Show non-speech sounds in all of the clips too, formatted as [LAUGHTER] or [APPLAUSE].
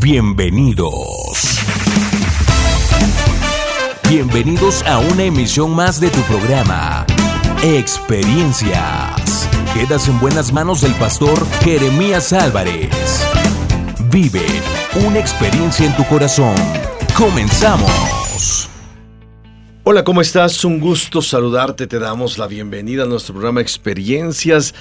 Bienvenidos. Bienvenidos a una emisión más de tu programa, Experiencias. Quedas en buenas manos del pastor Jeremías Álvarez. Vive una experiencia en tu corazón. Comenzamos. Hola, ¿cómo estás? Un gusto saludarte. Te damos la bienvenida a nuestro programa Experiencias.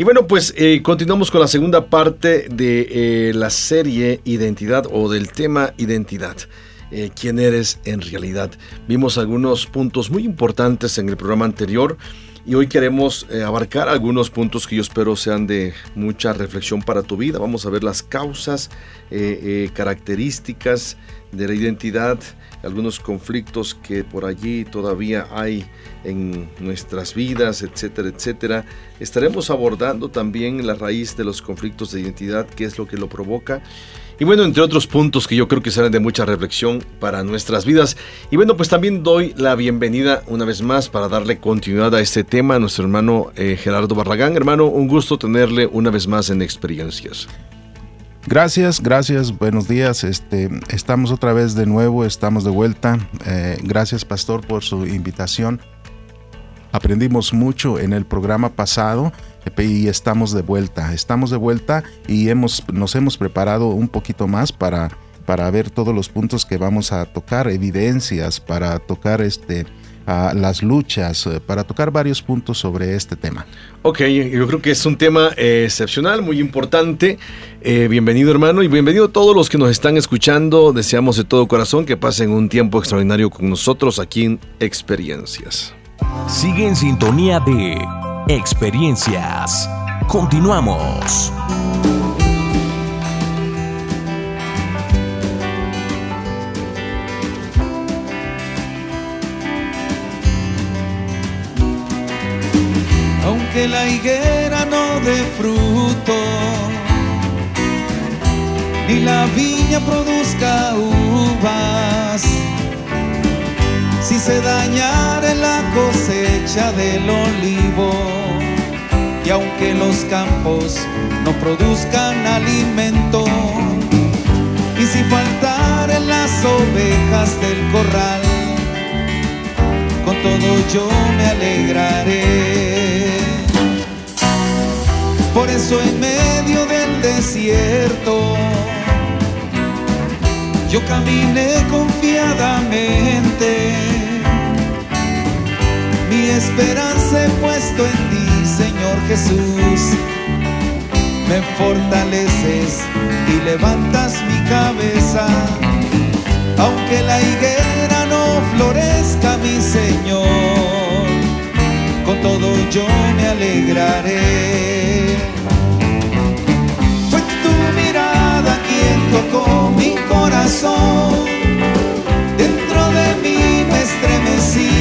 Y bueno, pues eh, continuamos con la segunda parte de eh, la serie Identidad o del tema Identidad. Eh, quién eres en realidad. Vimos algunos puntos muy importantes en el programa anterior y hoy queremos abarcar algunos puntos que yo espero sean de mucha reflexión para tu vida. Vamos a ver las causas, características de la identidad, algunos conflictos que por allí todavía hay en nuestras vidas, etcétera, etcétera. Estaremos abordando también la raíz de los conflictos de identidad, qué es lo que lo provoca y bueno, entre otros puntos que yo creo que serán de mucha reflexión para nuestras vidas. Y bueno, pues también doy la bienvenida una vez más para darle continuidad a este tema a nuestro hermano eh, Gerardo Barragán. Hermano, un gusto tenerle una vez más en Experiencias. Gracias, gracias, buenos días. Este, estamos otra vez de nuevo, estamos de vuelta. Eh, gracias, Pastor, por su invitación. Aprendimos mucho en el programa pasado y estamos de vuelta. Estamos de vuelta y hemos, nos hemos preparado un poquito más para, para ver todos los puntos que vamos a tocar, evidencias, para tocar este, las luchas, eh, para tocar varios puntos sobre este tema. Ok, yo creo que es un tema eh, excepcional, muy importante. Eh, bienvenido hermano y bienvenido a todos los que nos están escuchando. Deseamos de todo corazón que pasen un tiempo extraordinario con nosotros aquí en Experiencias. Sigue en sintonía de experiencias. Continuamos. Higuera no dé fruto, ni la viña produzca uvas, si se dañara la cosecha del olivo y aunque los campos no produzcan alimento y si faltaren las ovejas del corral con todo yo me alegraré por eso en medio del desierto yo caminé confiadamente. Mi esperanza he puesto en ti, Señor Jesús. Me fortaleces y levantas mi cabeza. Aunque la higuera no florezca, mi Señor, con todo yo me alegraré. Fue tu mirada quien tocó mi corazón, dentro de mí me estremecí.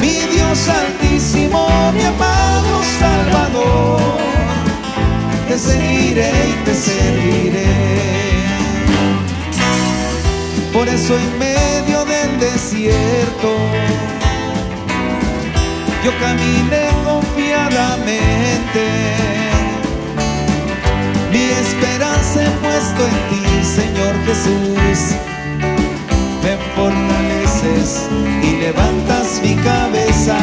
Mi Dios altísimo, mi amado Salvador, te seguiré y te serviré. Por eso en medio del desierto, yo caminé confiadamente mi esperanza he puesto en ti, Señor Jesús. Me fortaleces y levantas mi cabeza.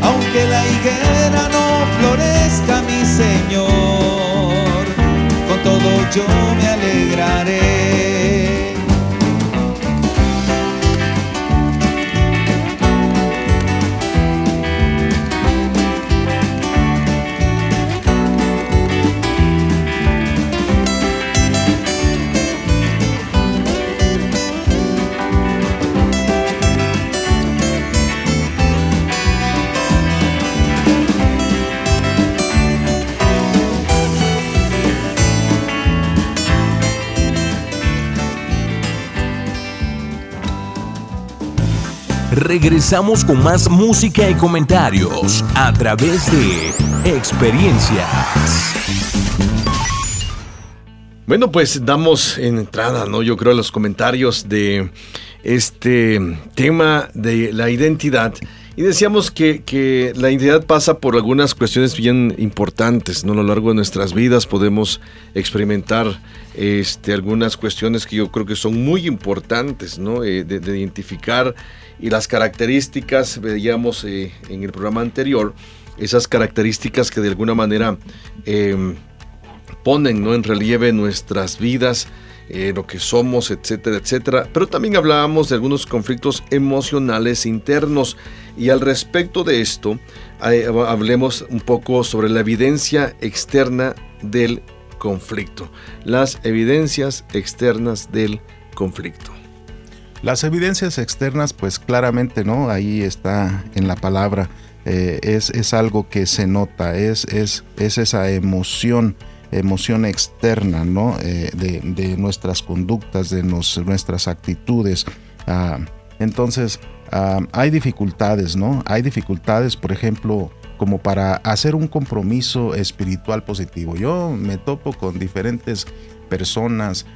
Aunque la higuera no florezca, mi Señor, con todo yo regresamos con más música y comentarios a través de experiencias. Bueno, pues damos entrada, ¿no? Yo creo a los comentarios de este tema de la identidad. Y decíamos que, que, la identidad pasa por algunas cuestiones bien importantes, ¿no? A lo largo de nuestras vidas podemos experimentar este, algunas cuestiones que yo creo que son muy importantes, ¿no? Eh, de, identificar y las características, veíamos eh, en el programa anterior, esas características que de alguna manera em, ponen ¿no? en relieve nuestras vidas, eh, lo que somos, etcétera, etcétera. Pero también hablábamos de algunos conflictos emocionales internos. Y al respecto de esto, hablemos un poco sobre la evidencia externa del conflicto. Las evidencias externas del conflicto. Las evidencias externas, pues claramente, ¿no? Ahí está en la palabra. Eh, es, es, algo que se nota, es, es, es esa emoción emoción externa, ¿no? Eh, de, nuestras conductas, de nuestras actitudes. Ah, entonces, ah, hay dificultades, ¿no? Hay dificultades, por ejemplo, como para hacer un compromiso espiritual positivo. Yo me topo con diferentes personas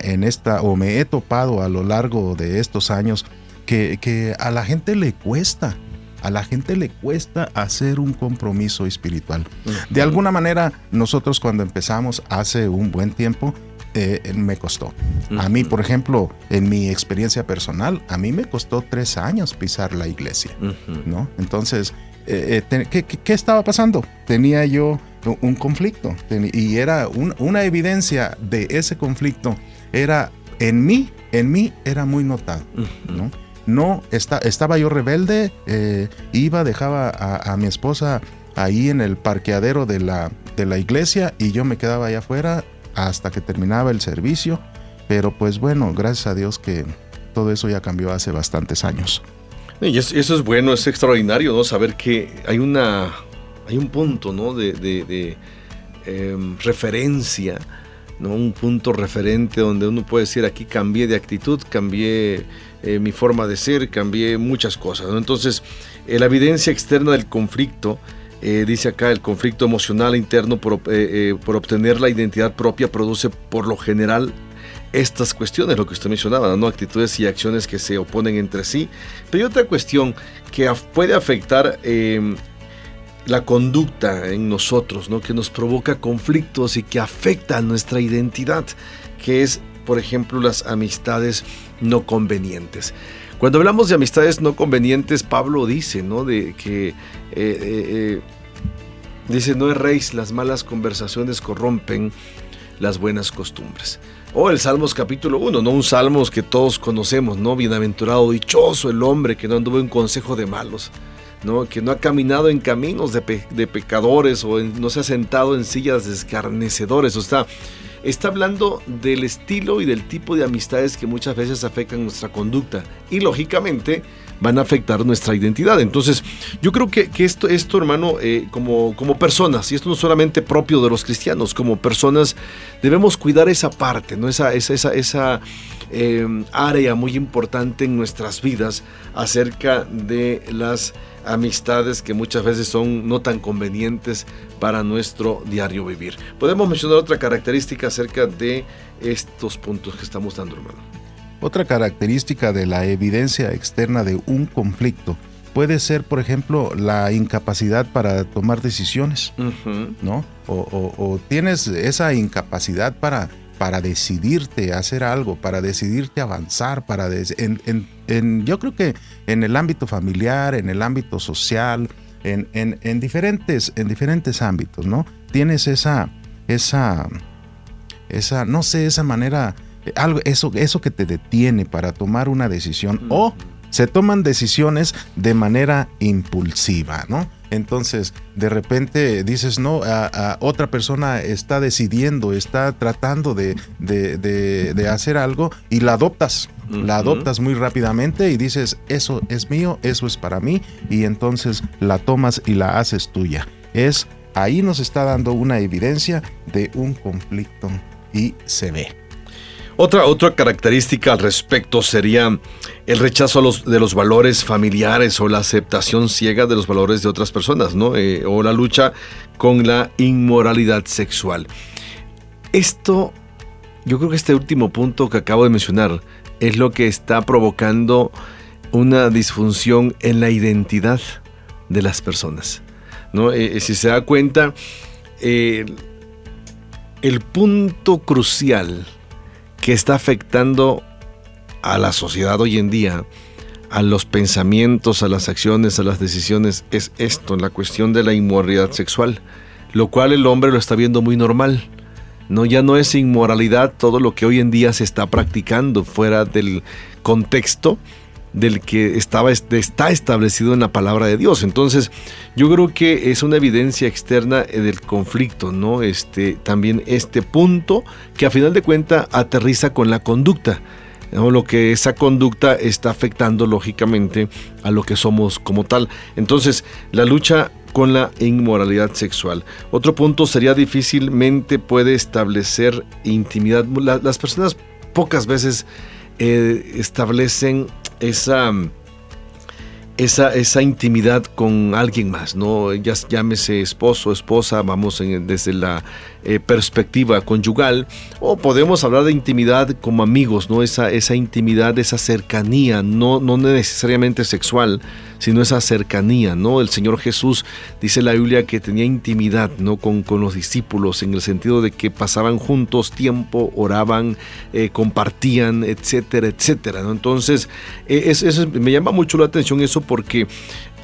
en esta, o me he topado a lo largo de estos años, que, que a la gente le cuesta a la gente le cuesta hacer un compromiso espiritual. De alguna manera, nosotros cuando empezamos hace un buen tiempo, eh, me costó. A mí, por ejemplo, en mi experiencia personal, a mí me costó tres años pisar la iglesia, ¿no? Entonces, eh, eh, ¿qué, estaba pasando? Tenía yo un conflicto y era una evidencia de ese conflicto, era en mí, en mí era muy notado, ¿no? No, estaba yo rebelde, eh, iba, dejaba a, mi esposa ahí en el parqueadero de la, de la iglesia y yo me quedaba allá afuera hasta que terminaba el servicio. Pero pues bueno, gracias a Dios que todo eso ya cambió hace bastantes años. Y eso, es bueno, es extraordinario, ¿no? Saber que hay una hay un punto, ¿no? De, em, referencia, ¿no? Un punto referente donde uno puede decir aquí cambié de actitud, cambié eh, mi forma de ser, cambié muchas cosas. Entonces, eh, la evidencia externa del conflicto, eh, dice acá, el conflicto emocional interno por, por, obtener la identidad propia produce por lo general estas cuestiones, lo que usted mencionaba, ¿no? actitudes y acciones que se oponen entre sí. Pero hay otra cuestión que puede afectar em, la conducta en nosotros, ¿no? que nos provoca conflictos y que afecta a nuestra identidad, que es, por ejemplo, las amistades no convenientes. Cuando hablamos de amistades no convenientes, Pablo dice, ¿no? De que eh, eh, eh, dice, no erréis, las malas conversaciones corrompen las buenas costumbres. O el Salmos capítulo 1, ¿no? Un Salmos que todos conocemos, ¿no? Bienaventurado, dichoso el hombre que no anduvo en consejo de malos, ¿no? Que no ha caminado en caminos de, pecadores o no se ha sentado en sillas de escarnecedores. O sea, está hablando del estilo y del tipo de amistades que muchas veces afectan nuestra conducta y lógicamente van a afectar nuestra identidad. Entonces, yo creo que, esto, hermano, eh, como, como personas, y esto no solamente propio de los cristianos, como personas debemos cuidar esa parte, ¿no? esa, esa, esa eh, área muy importante en nuestras vidas acerca de las amistades que muchas veces son no tan convenientes para nuestro diario vivir. Podemos mencionar otra característica acerca de estos puntos que estamos dando, hermano. Otra característica de la evidencia externa de un conflicto puede ser, por ejemplo, la incapacidad para tomar decisiones, ¿no? o, tienes esa incapacidad para para decidirte a hacer algo, para decidirte a avanzar, para en, yo creo que en el ámbito familiar, en el ámbito social, en, en, diferentes, en diferentes ámbitos, ¿no? Tienes esa, esa, esa, no sé, esa manera, algo, eso, eso que te detiene para tomar una decisión o se toman decisiones de manera impulsiva, ¿no? Entonces, de repente dices, no, a, otra persona está decidiendo, está tratando de, hacer algo y la adoptas. La adoptas muy rápidamente y dices, eso es mío, eso es para mí, y entonces la tomas y la haces tuya. Es ahí nos está dando una evidencia de un conflicto y se ve. Otra, otra característica al respecto sería el rechazo de los valores familiares o la aceptación ciega de los valores de otras personas, ¿no? Eh, o la lucha con la inmoralidad sexual. Esto, yo creo que este último punto que acabo de mencionar es lo que está provocando una disfunción en la identidad de las personas. ¿no? Eh, si se da cuenta, el punto crucial que está afectando a la sociedad hoy en día, a los pensamientos, a las acciones, a las decisiones, es esto, la cuestión de la inmoralidad sexual, lo cual el hombre lo está viendo muy normal. No, ya no es inmoralidad todo lo que hoy en día se está practicando fuera del contexto del que estaba, está establecido en la palabra de Dios. Entonces, yo creo que es una evidencia externa del conflicto, ¿no? Este, también este punto que a final de cuentas aterriza con la conducta. Lo que esa conducta está afectando lógicamente a lo que somos como tal. Entonces, la lucha con la inmoralidad sexual. Otro punto sería difícilmente puede establecer intimidad. las personas pocas veces eh, establecen esa, esa, esa, intimidad con alguien más, ¿no? Ya llámese esposo, esposa, vamos desde la eh, perspectiva conyugal, o podemos hablar de intimidad como amigos, ¿no? Esa, esa intimidad, esa cercanía, no, no necesariamente sexual, sino esa cercanía, ¿no? El Señor Jesús dice la Biblia que tenía intimidad, ¿no? Con, con los discípulos, en el sentido de que pasaban juntos tiempo, oraban, eh, compartían, etcétera, etcétera, ¿no? Entonces, eh, me llama mucho la atención eso porque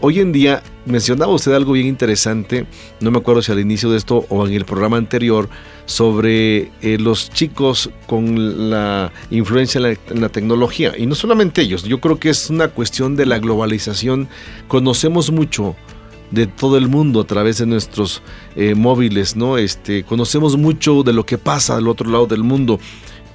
Hoy en día mencionaba usted algo bien interesante, no me acuerdo si al inicio de esto o en el programa anterior, sobre eh, los chicos con la influencia en la, tecnología. Y no solamente ellos, yo creo que es una cuestión de la globalización. Conocemos mucho de todo el mundo a través de nuestros eh, móviles, ¿no? Este, conocemos mucho de lo que pasa al otro lado del mundo,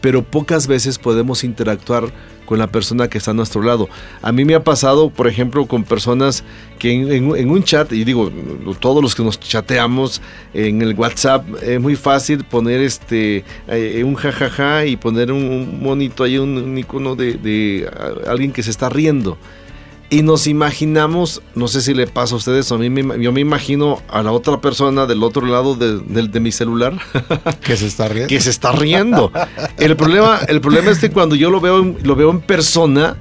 pero pocas veces podemos interactuar con la persona que está a nuestro lado. A mí me ha pasado, por ejemplo, con personas que en, un chat, y digo, todos los que nos chateamos en el WhatsApp, es muy fácil poner este eh, un jajaja y poner un, monito ahí, un, icono de alguien que se está riendo y nos imaginamos, no sé si le pasa a ustedes, a mí yo me imagino a la otra persona del otro lado de, mi celular. [LAUGHS] Que se está riendo. que se está riendo. El problema, el problema es que cuando yo lo veo, lo veo en persona,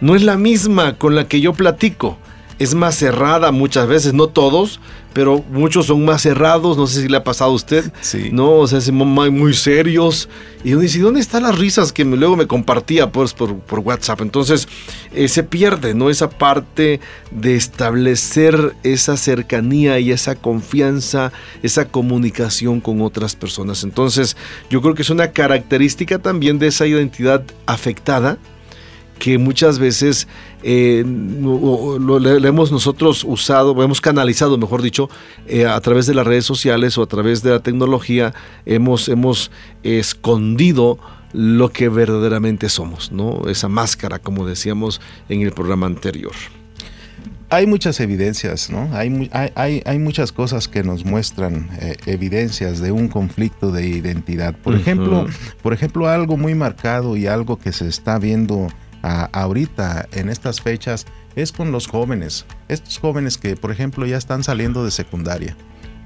no es la misma con la que yo platico. Es más cerrada muchas veces, no todos, pero muchos son más cerrados, no sé si le ha pasado a usted, sí. ¿no? O sea, muy, muy serios. Y uno dice, ¿dónde están las risas que luego me compartía pues, por, por WhatsApp? Entonces, eh, se pierde, ¿no? Esa parte de establecer esa cercanía y esa confianza, esa comunicación con otras personas. Entonces, yo creo que es una característica también de esa identidad afectada que muchas veces eh, lo, hemos nosotros usado, hemos canalizado, mejor dicho, eh, a través de las redes sociales o a través de la tecnología, hemos, hemos escondido lo que verdaderamente somos, ¿no? Esa máscara, como decíamos en el programa anterior. Hay muchas evidencias, ¿no? Hay, hay, hay muchas cosas que nos muestran eh, evidencias de un conflicto de identidad. Por ejemplo, por ejemplo, algo muy marcado y algo que se está viendo ahorita en estas fechas es con los jóvenes. Estos jóvenes que, por ejemplo, ya están saliendo de secundaria.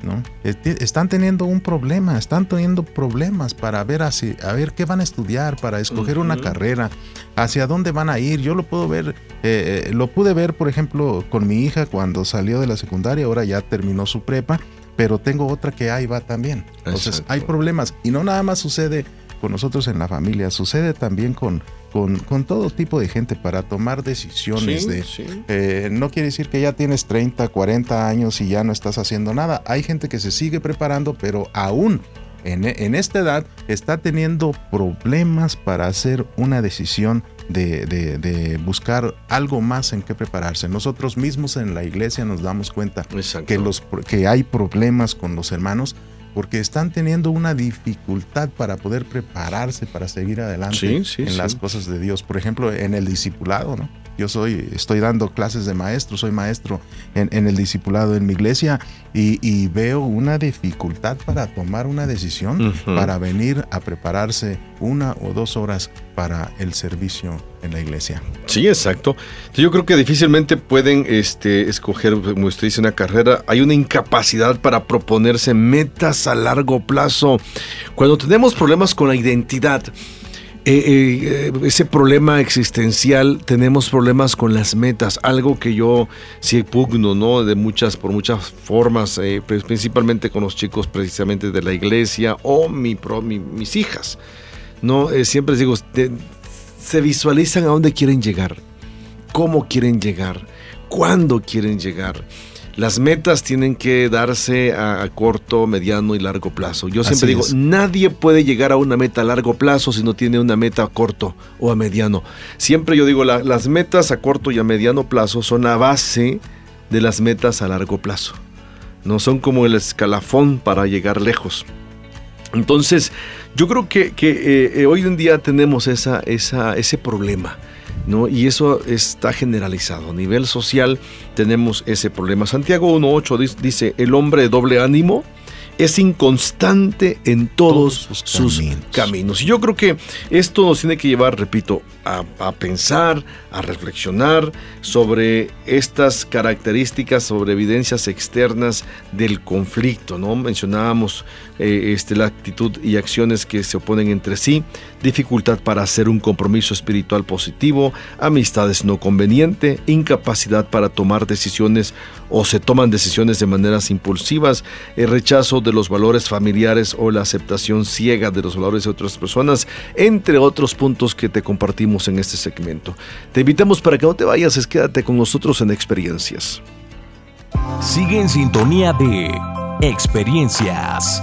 ¿no? Están teniendo un problema, están teniendo problemas para ver así, a ver qué van a estudiar, para escoger una carrera, hacia dónde van a ir. Yo lo puedo ver, eh, eh, lo pude ver, por ejemplo, con mi hija cuando salió de la secundaria, ahora ya terminó su prepa, pero tengo otra que ahí va también. Entonces hay problemas y no nada más sucede con nosotros en la familia, sucede también con con, todo tipo de gente para tomar decisiones. de, eh, no quiere decir que ya tienes 30, 40 años y ya no estás haciendo nada. Hay gente que se sigue preparando, pero aún en, en esta edad está teniendo problemas para hacer una decisión de, de, buscar algo más en qué prepararse. Nosotros mismos en la iglesia nos damos cuenta que, los, que hay problemas con los hermanos porque están teniendo una dificultad para poder prepararse para seguir adelante en las cosas de Dios. Por ejemplo, en el discipulado, ¿no? Yo soy, estoy dando clases de maestro, soy maestro en, el discipulado en mi iglesia y, veo una dificultad para tomar una decisión, para venir a prepararse una o dos horas para el servicio en la iglesia. Sí, exacto. Yo creo que difícilmente pueden este, escoger, como usted dice, una carrera. Hay una incapacidad para proponerse metas a largo plazo. Cuando tenemos problemas con la identidad, eh, ese problema existencial, tenemos problemas con las metas, algo que yo sí pugno, ¿no? De muchas, por muchas formas, pues, principalmente con los chicos precisamente de la iglesia o mi, mis hijas, ¿no? siempre digo, se visualizan a dónde quieren llegar, cómo quieren llegar, cuándo quieren llegar las metas tienen que darse a, corto, mediano y largo plazo. Yo siempre digo, nadie puede llegar a una meta a largo plazo si no tiene una meta a corto o a mediano. Siempre yo digo, las metas a corto y a mediano plazo son a base de las metas a largo plazo. No son como el escalafón para llegar lejos. Entonces, yo creo que, eh, eh, hoy en día tenemos esa, esa, ese problema. ¿No? Y eso está generalizado. A nivel social tenemos ese problema. Santiago 1.8 dice, el hombre de doble ánimo es inconstante en todos, sus, caminos. Y yo creo que esto nos tiene que llevar, repito, a, pensar, a reflexionar sobre estas características, sobre evidencias externas del conflicto. ¿no? Mencionábamos eh, este, la actitud y acciones que se oponen entre sí, dificultad para hacer un compromiso espiritual positivo, amistades no conveniente, incapacidad para tomar decisiones o se toman decisiones de maneras impulsivas, el rechazo de los valores familiares o la aceptación ciega de los valores de otras personas, entre otros puntos que te compartimos en este segmento. Te invitamos para que no te vayas, es quédate con nosotros en experiencias. Sigue en sintonía de experiencias.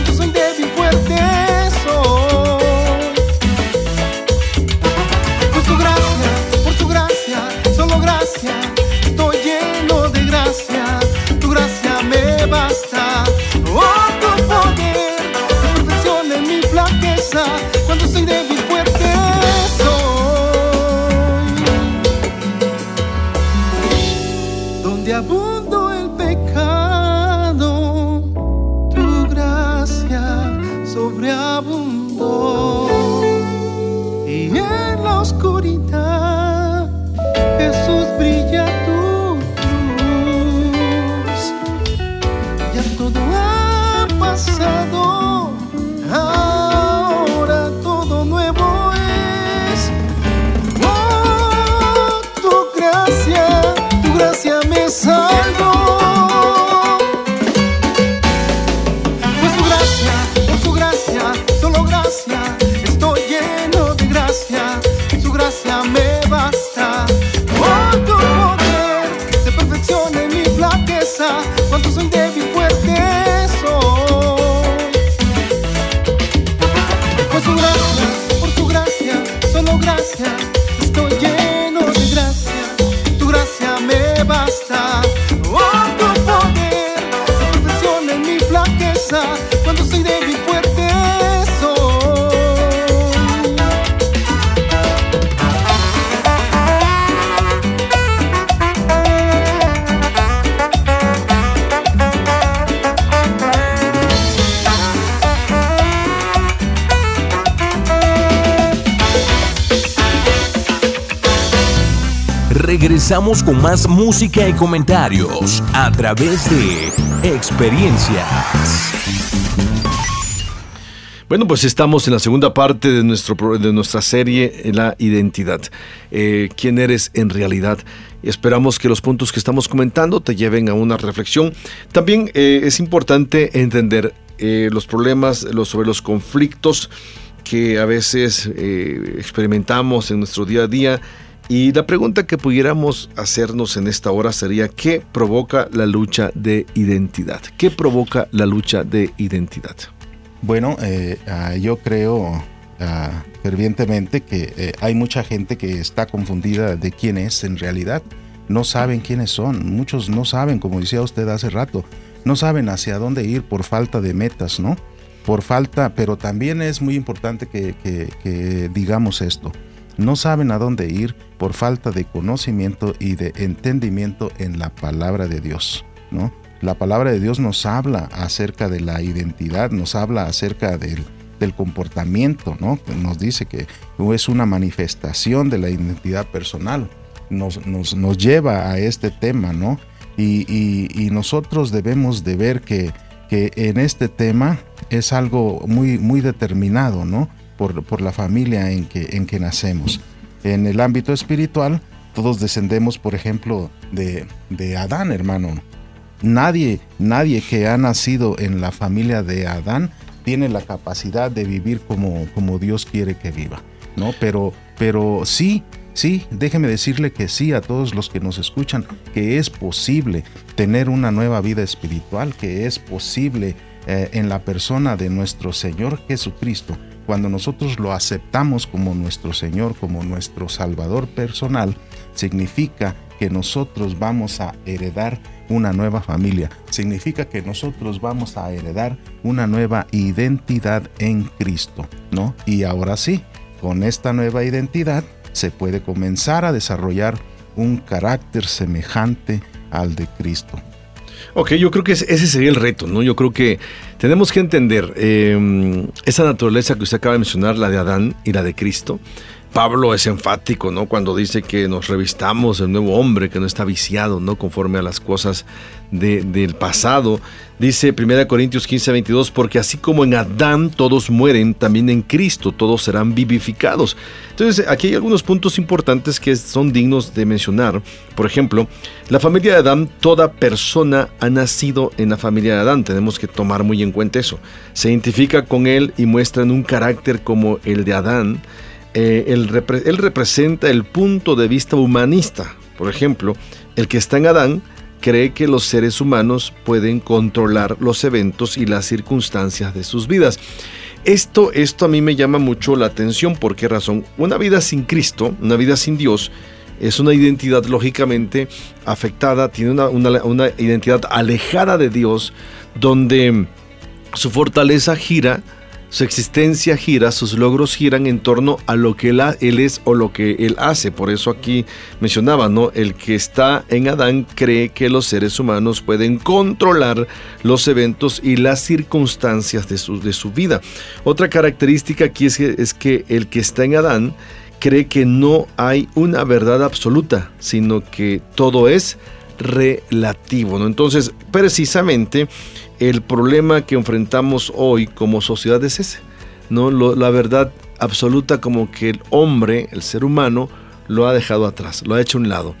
Ahora todo nuevo regresamos con más música y comentarios a través de experiencias. Bueno, pues estamos en la segunda parte de, nuestro, de nuestra serie, La Identidad. Eh, ¿Quién eres en realidad? Esperamos que los puntos que estamos comentando te lleven a una reflexión. También eh, es importante entender eh, los problemas los, sobre los conflictos que a veces experimentamos en nuestro día a día. Y la pregunta que pudiéramos hacernos en esta hora sería, ¿qué provoca la lucha de identidad? ¿Qué provoca la lucha de identidad? Bueno, eh, ah, yo creo ah, fervientemente que eh, hay mucha gente que está confundida de quién es en realidad. No saben quiénes son. Muchos no saben, como decía usted hace rato, no saben hacia dónde ir por falta de metas, ¿no? Por falta, pero también es muy importante que, que digamos esto. No saben a dónde ir por falta de conocimiento y de entendimiento en la palabra de Dios, ¿no? La palabra de Dios nos habla acerca de la identidad, nos habla acerca del, comportamiento, ¿no? Nos dice que es una manifestación de la identidad personal. Nos, nos, lleva a este tema, ¿no? Y, nosotros debemos de ver que, que, en este tema es algo muy, muy determinado, ¿no? Por, la familia en que, en que nacemos. En el ámbito espiritual, todos descendemos, por ejemplo, de, de Adán, hermano. Nadie, nadie que ha nacido en la familia de Adán tiene la capacidad de vivir como, como Dios quiere que viva, ¿no? Pero, pero sí, sí, déjeme decirle que sí a todos los que nos escuchan, que es posible tener una nueva vida espiritual, que es posible eh, en la persona de nuestro Señor Jesucristo. Cuando nosotros lo aceptamos como nuestro Señor, como nuestro Salvador personal, significa que nosotros vamos a heredar una nueva familia. Significa que nosotros vamos a heredar una nueva identidad en Cristo, ¿no? Y ahora sí, con esta nueva identidad se puede comenzar a desarrollar un carácter semejante al de Cristo. Ok, yo creo que ese sería el reto, ¿no? Yo creo que tenemos que entender em, esa naturaleza que usted acaba de mencionar, la de Adán y la de Cristo, Pablo es enfático, ¿no? Cuando dice que nos revistamos el nuevo hombre, que no está viciado, ¿no? Conforme a las cosas del pasado. Dice 1 Corintios 15, 22, porque así como en Adán todos mueren, también en Cristo todos serán vivificados. Entonces, aquí hay algunos puntos importantes que son dignos de mencionar. Por ejemplo, la familia de Adán, toda persona ha nacido en la familia de Adán. Tenemos que tomar muy en cuenta eso. Se identifica con él y muestran un carácter como el de Adán eh, él, representa el punto de vista humanista. Por ejemplo, el que está en Adán cree que los seres humanos pueden controlar los eventos y las circunstancias de sus vidas. Esto, esto a mí me llama mucho la atención. ¿Por qué razón? Una vida sin Cristo, una vida sin Dios, es una identidad lógicamente afectada, tiene una, una identidad alejada de Dios, donde su fortaleza gira su existencia gira, sus logros giran en torno a lo que él, es o lo que él hace. Por eso aquí mencionaba, ¿no? El que está en Adán cree que los seres humanos pueden controlar los eventos y las circunstancias de su, de su vida. Otra característica aquí es que, es que el que está en Adán cree que no hay una verdad absoluta, sino que todo es relativo, ¿no? Entonces, precisamente el problema que enfrentamos hoy como sociedad es ese, ¿no? la verdad absoluta como que el hombre, el ser humano, lo ha dejado atrás, lo ha hecho a un lado.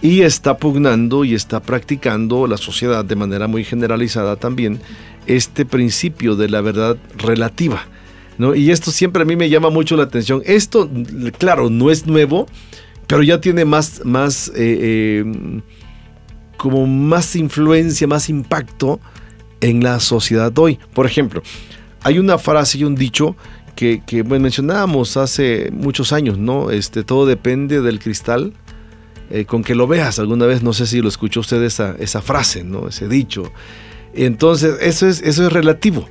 Y está pugnando y está practicando la sociedad de manera muy generalizada también este principio de la verdad relativa. ¿no? Y esto siempre a mí me llama mucho la atención. Esto, claro, no es nuevo, pero ya tiene más, más eh, eh, como más influencia, más impacto en la sociedad hoy. Por ejemplo, hay una frase y un dicho que, mencionábamos hace muchos años, ¿no? Este, todo depende del cristal eh, con que lo veas. Alguna vez, no sé si lo escuchó usted esa, esa frase, ¿no? Ese dicho. Entonces, eso es, eso es relativo.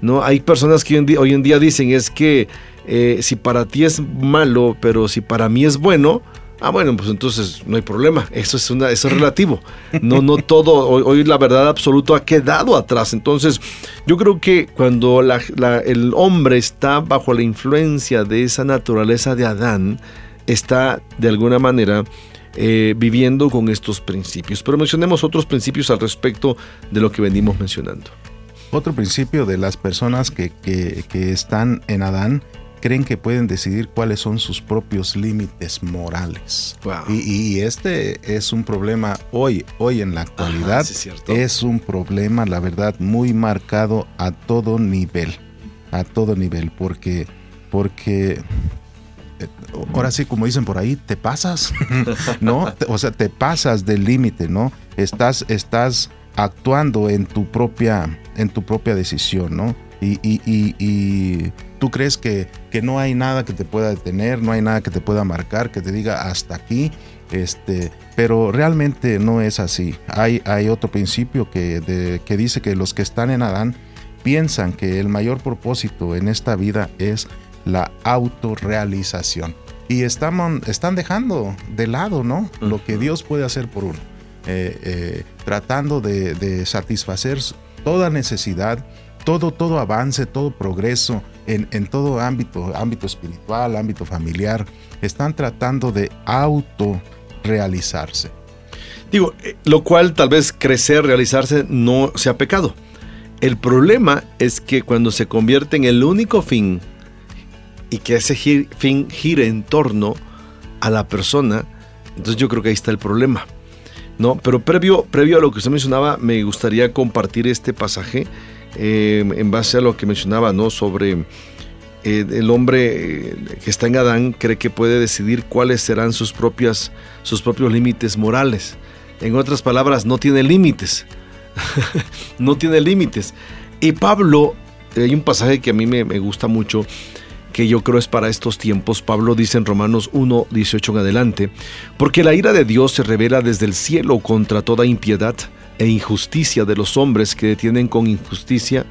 ¿no? Hay personas que hoy en día, dicen es que eh, si para ti es malo, pero si para mí es bueno, Ah, bueno, pues entonces no hay problema. Eso es una, eso es [LAUGHS] relativo. No, no todo. Hoy, la verdad absoluta ha quedado atrás. Entonces, yo creo que cuando el hombre está bajo la influencia de esa naturaleza de Adán, está de alguna manera eh, viviendo con estos principios. Pero mencionemos otros principios al respecto de lo que venimos mencionando. Otro principio de las personas que, que están en Adán creen que pueden decidir cuáles son sus propios límites morales. Y, este es un problema hoy, hoy en la actualidad. es, un problema, la verdad, muy marcado a todo nivel, a todo nivel, porque, porque eh, ahora sí, como dicen por ahí, te pasas, [LAUGHS] ¿no? O sea, te pasas del límite, ¿no? Estás, estás actuando en tu propia, en tu propia decisión, ¿no? y, y tú crees que, que, no hay nada que te pueda detener, no hay nada que te pueda marcar, que te diga hasta aquí, este, pero realmente no es así. Hay, hay otro principio que, que dice que los que están en Adán piensan que el mayor propósito en esta vida es la autorrealización. Y están, están dejando de lado ¿no? lo que Dios puede hacer por uno, eh, eh, tratando de, de satisfacer toda necesidad, todo, todo avance, todo progreso, en, todo ámbito, ámbito espiritual, ámbito familiar, están tratando de auto-realizarse. Digo, eh, lo cual tal vez crecer, realizarse no sea pecado. El problema es que cuando se convierte en el único fin y que ese fin gire en torno a la persona, entonces yo creo que ahí está el problema. ¿no? Pero previo, previo a lo que usted mencionaba, me gustaría compartir este pasaje eh, en base a lo que mencionaba, ¿no? Sobre eh, el hombre eh, que está en Adán cree que puede decidir cuáles serán sus, propias, sus propios límites morales. En otras palabras, no tiene límites. [LAUGHS] no tiene límites. Y Pablo, hay un pasaje que a mí me, me, gusta mucho, que yo creo es para estos tiempos. Pablo dice en Romanos 1, 18 en adelante, porque la ira de Dios se revela desde el cielo contra toda impiedad e injusticia de los hombres que detienen con injusticia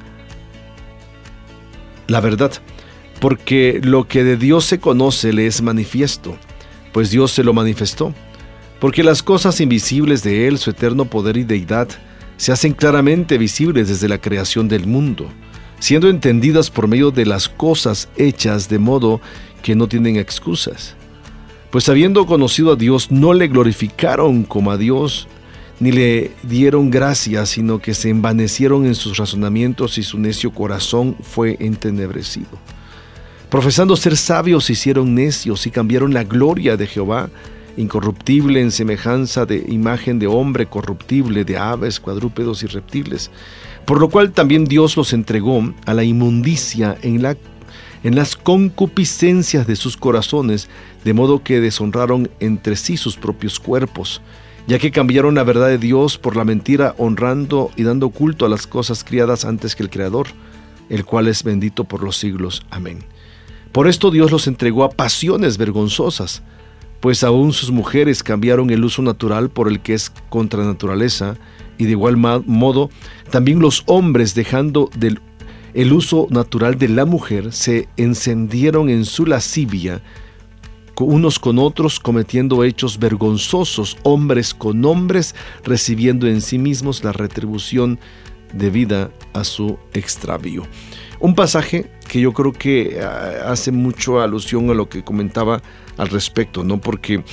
la verdad, porque lo que de Dios se conoce le es manifiesto, pues Dios se lo manifestó, porque las cosas invisibles de Él, su eterno poder y deidad, se hacen claramente visibles desde la creación del mundo, siendo entendidas por medio de las cosas hechas de modo que no tienen excusas. Pues habiendo conocido a Dios, no le glorificaron como a Dios, ni le dieron gracias, sino que se envanecieron en sus razonamientos y su necio corazón fue entenebrecido. Profesando ser sabios, hicieron necios y cambiaron la gloria de Jehová, incorruptible en semejanza de imagen de hombre corruptible, de aves, cuadrúpedos y reptiles, por lo cual también Dios los entregó a la inmundicia en, la, en las concupiscencias de sus corazones, de modo que deshonraron entre sí sus propios cuerpos ya que cambiaron la verdad de Dios por la mentira, honrando y dando culto a las cosas criadas antes que el Creador, el cual es bendito por los siglos. Amén. Por esto Dios los entregó a pasiones vergonzosas, pues aún sus mujeres cambiaron el uso natural por el que es contra naturaleza, y de igual modo también los hombres dejando del el uso natural de la mujer se encendieron en su lascivia, unos con otros, cometiendo hechos vergonzosos, hombres con hombres, recibiendo en sí mismos la retribución debida a su extravío. Un pasaje que yo creo que ah, hace mucho alusión a lo que comentaba al respecto, ¿no? Porque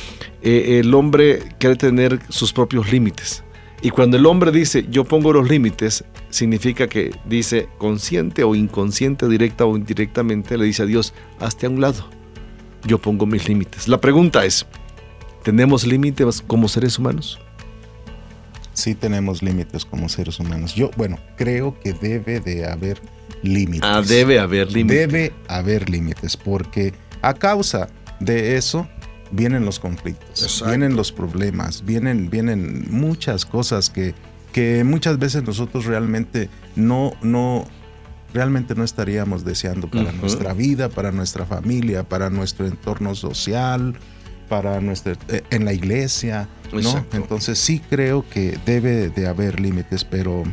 eh, el hombre quiere tener sus propios límites. Y cuando el hombre dice yo pongo los límites, significa que dice consciente o inconsciente, directa o indirectamente, le dice a Dios, hazte a un lado yo pongo mis límites. La pregunta es, ¿tenemos límites como seres humanos? Sí tenemos límites como seres humanos. Yo, bueno, creo que debe de haber límites. Ah, debe haber límites. Debe haber límites, porque a causa de eso vienen los conflictos, vienen los problemas, vienen, vienen muchas cosas que, que muchas veces nosotros realmente no, no, realmente no estaríamos deseando para nuestra vida, para nuestra familia, para nuestro entorno social, para nuestra eh, en la iglesia, ¿no? Entonces sí creo que debe de haber límites, pero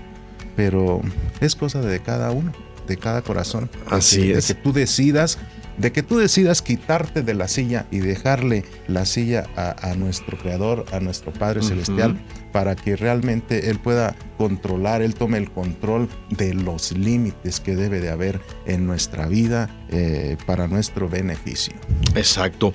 pero es cosa de cada uno, de cada corazón. Así es. De que tú decidas de que tú decidas quitarte de la silla y dejarle la silla a, nuestro Creador, a nuestro Padre Celestial, para que realmente Él pueda controlar, Él tome el control de los límites que debe de haber en nuestra vida eh, para nuestro beneficio. Exacto.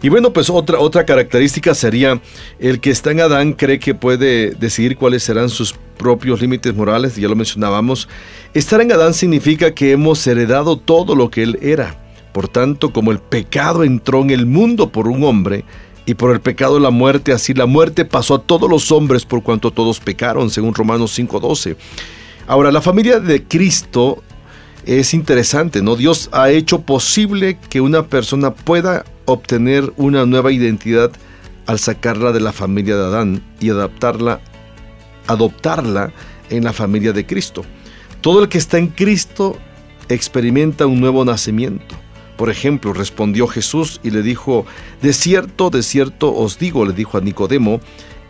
Y bueno, pues otra, otra característica sería el que está en Adán cree que puede decidir cuáles serán sus propios límites morales, ya lo mencionábamos. Estar en Adán significa que hemos heredado todo lo que él era. Por tanto, como el pecado entró en el mundo por un hombre, y por el pecado la muerte, así la muerte pasó a todos los hombres por cuanto todos pecaron, según Romanos 5:12. Ahora, la familia de Cristo es interesante, ¿no? Dios ha hecho posible que una persona pueda obtener una nueva identidad al sacarla de la familia de Adán y adaptarla, adoptarla en la familia de Cristo. Todo el que está en Cristo experimenta un nuevo nacimiento. Por ejemplo, respondió Jesús y le dijo, De cierto, de cierto os digo, le dijo a Nicodemo,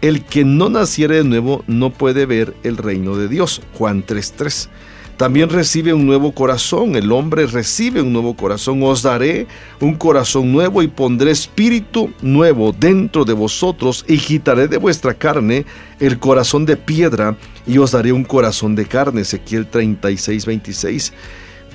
el que no naciere de nuevo no puede ver el reino de Dios. Juan 3:3. También recibe un nuevo corazón, el hombre recibe un nuevo corazón. Os daré un corazón nuevo y pondré espíritu nuevo dentro de vosotros y quitaré de vuestra carne el corazón de piedra y os daré un corazón de carne. Ezequiel 36, 26.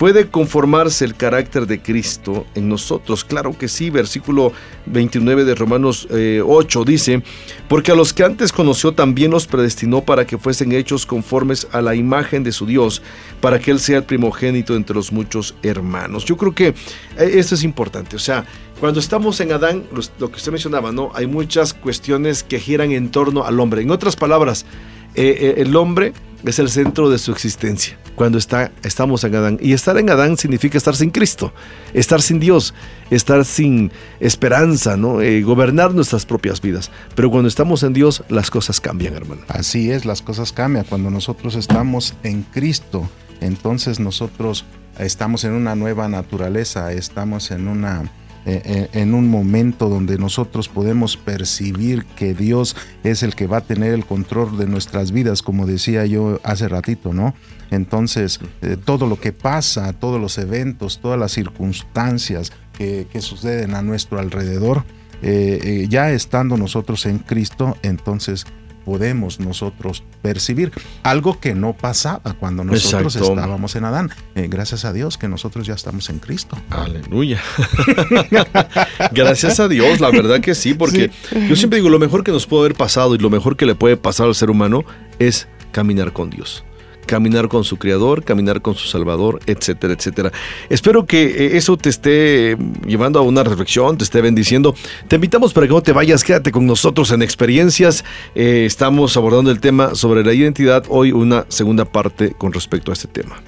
¿Puede conformarse el carácter de Cristo en nosotros? Claro que sí, versículo 29 de Romanos 8 eh, dice, porque a los que antes conoció también los predestinó para que fuesen hechos conformes a la imagen de su Dios, para que Él sea el primogénito entre los muchos hermanos. Yo creo que eh, esto es importante, o sea, cuando estamos en Adán, lo que usted mencionaba, ¿no? Hay muchas cuestiones que giran en torno al hombre. En otras palabras, eh, el hombre es el centro de su existencia cuando está, estamos en Adán. Y estar en Adán significa estar sin Cristo, estar sin Dios, estar sin esperanza, ¿no? Eh, gobernar nuestras propias vidas. Pero cuando estamos en Dios, las cosas cambian, hermano. Así es, las cosas cambian. Cuando nosotros estamos en Cristo, entonces nosotros estamos en una nueva naturaleza, estamos en una eh, eh, en un momento donde nosotros podemos percibir que Dios es el que va a tener el control de nuestras vidas, como decía yo hace ratito, ¿no? Entonces, eh, todo lo que pasa, todos los eventos, todas las circunstancias que, suceden a nuestro alrededor, ya estando nosotros en Cristo, entonces podemos nosotros percibir. Algo que no pasaba cuando nosotros estábamos en Adán. Eh, gracias a Dios que nosotros ya estamos en Cristo. Aleluya. [LAUGHS] gracias a Dios, la verdad que sí, porque yo siempre digo, lo mejor que nos puede haber pasado y lo mejor que le puede pasar al ser humano es caminar con Dios caminar con su Creador, caminar con su Salvador, etcétera, etcétera. Espero que eh, eso te esté llevando a una reflexión, te esté bendiciendo. Te invitamos para que no te vayas, quédate con nosotros en experiencias. Eh, estamos abordando el tema sobre la identidad, hoy una segunda parte con respecto a este tema.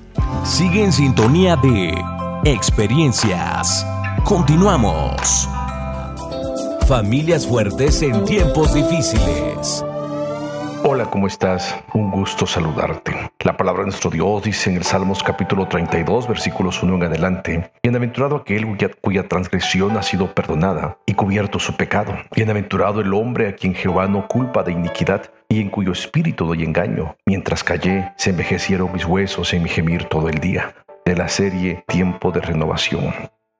Sigue en sintonía de experiencias. Continuamos. Familias fuertes en tiempos difíciles. Hola, ¿cómo estás? Un gusto saludarte. La palabra de nuestro Dios dice en el Salmos capítulo 32, versículos 1 en adelante, Bienaventurado aquel cuya, transgresión ha sido perdonada y cubierto su pecado. Bienaventurado el hombre a quien Jehová no culpa de iniquidad y en cuyo espíritu doy engaño. Mientras callé, se envejecieron mis huesos en mi gemir todo el día. De la serie Tiempo de Renovación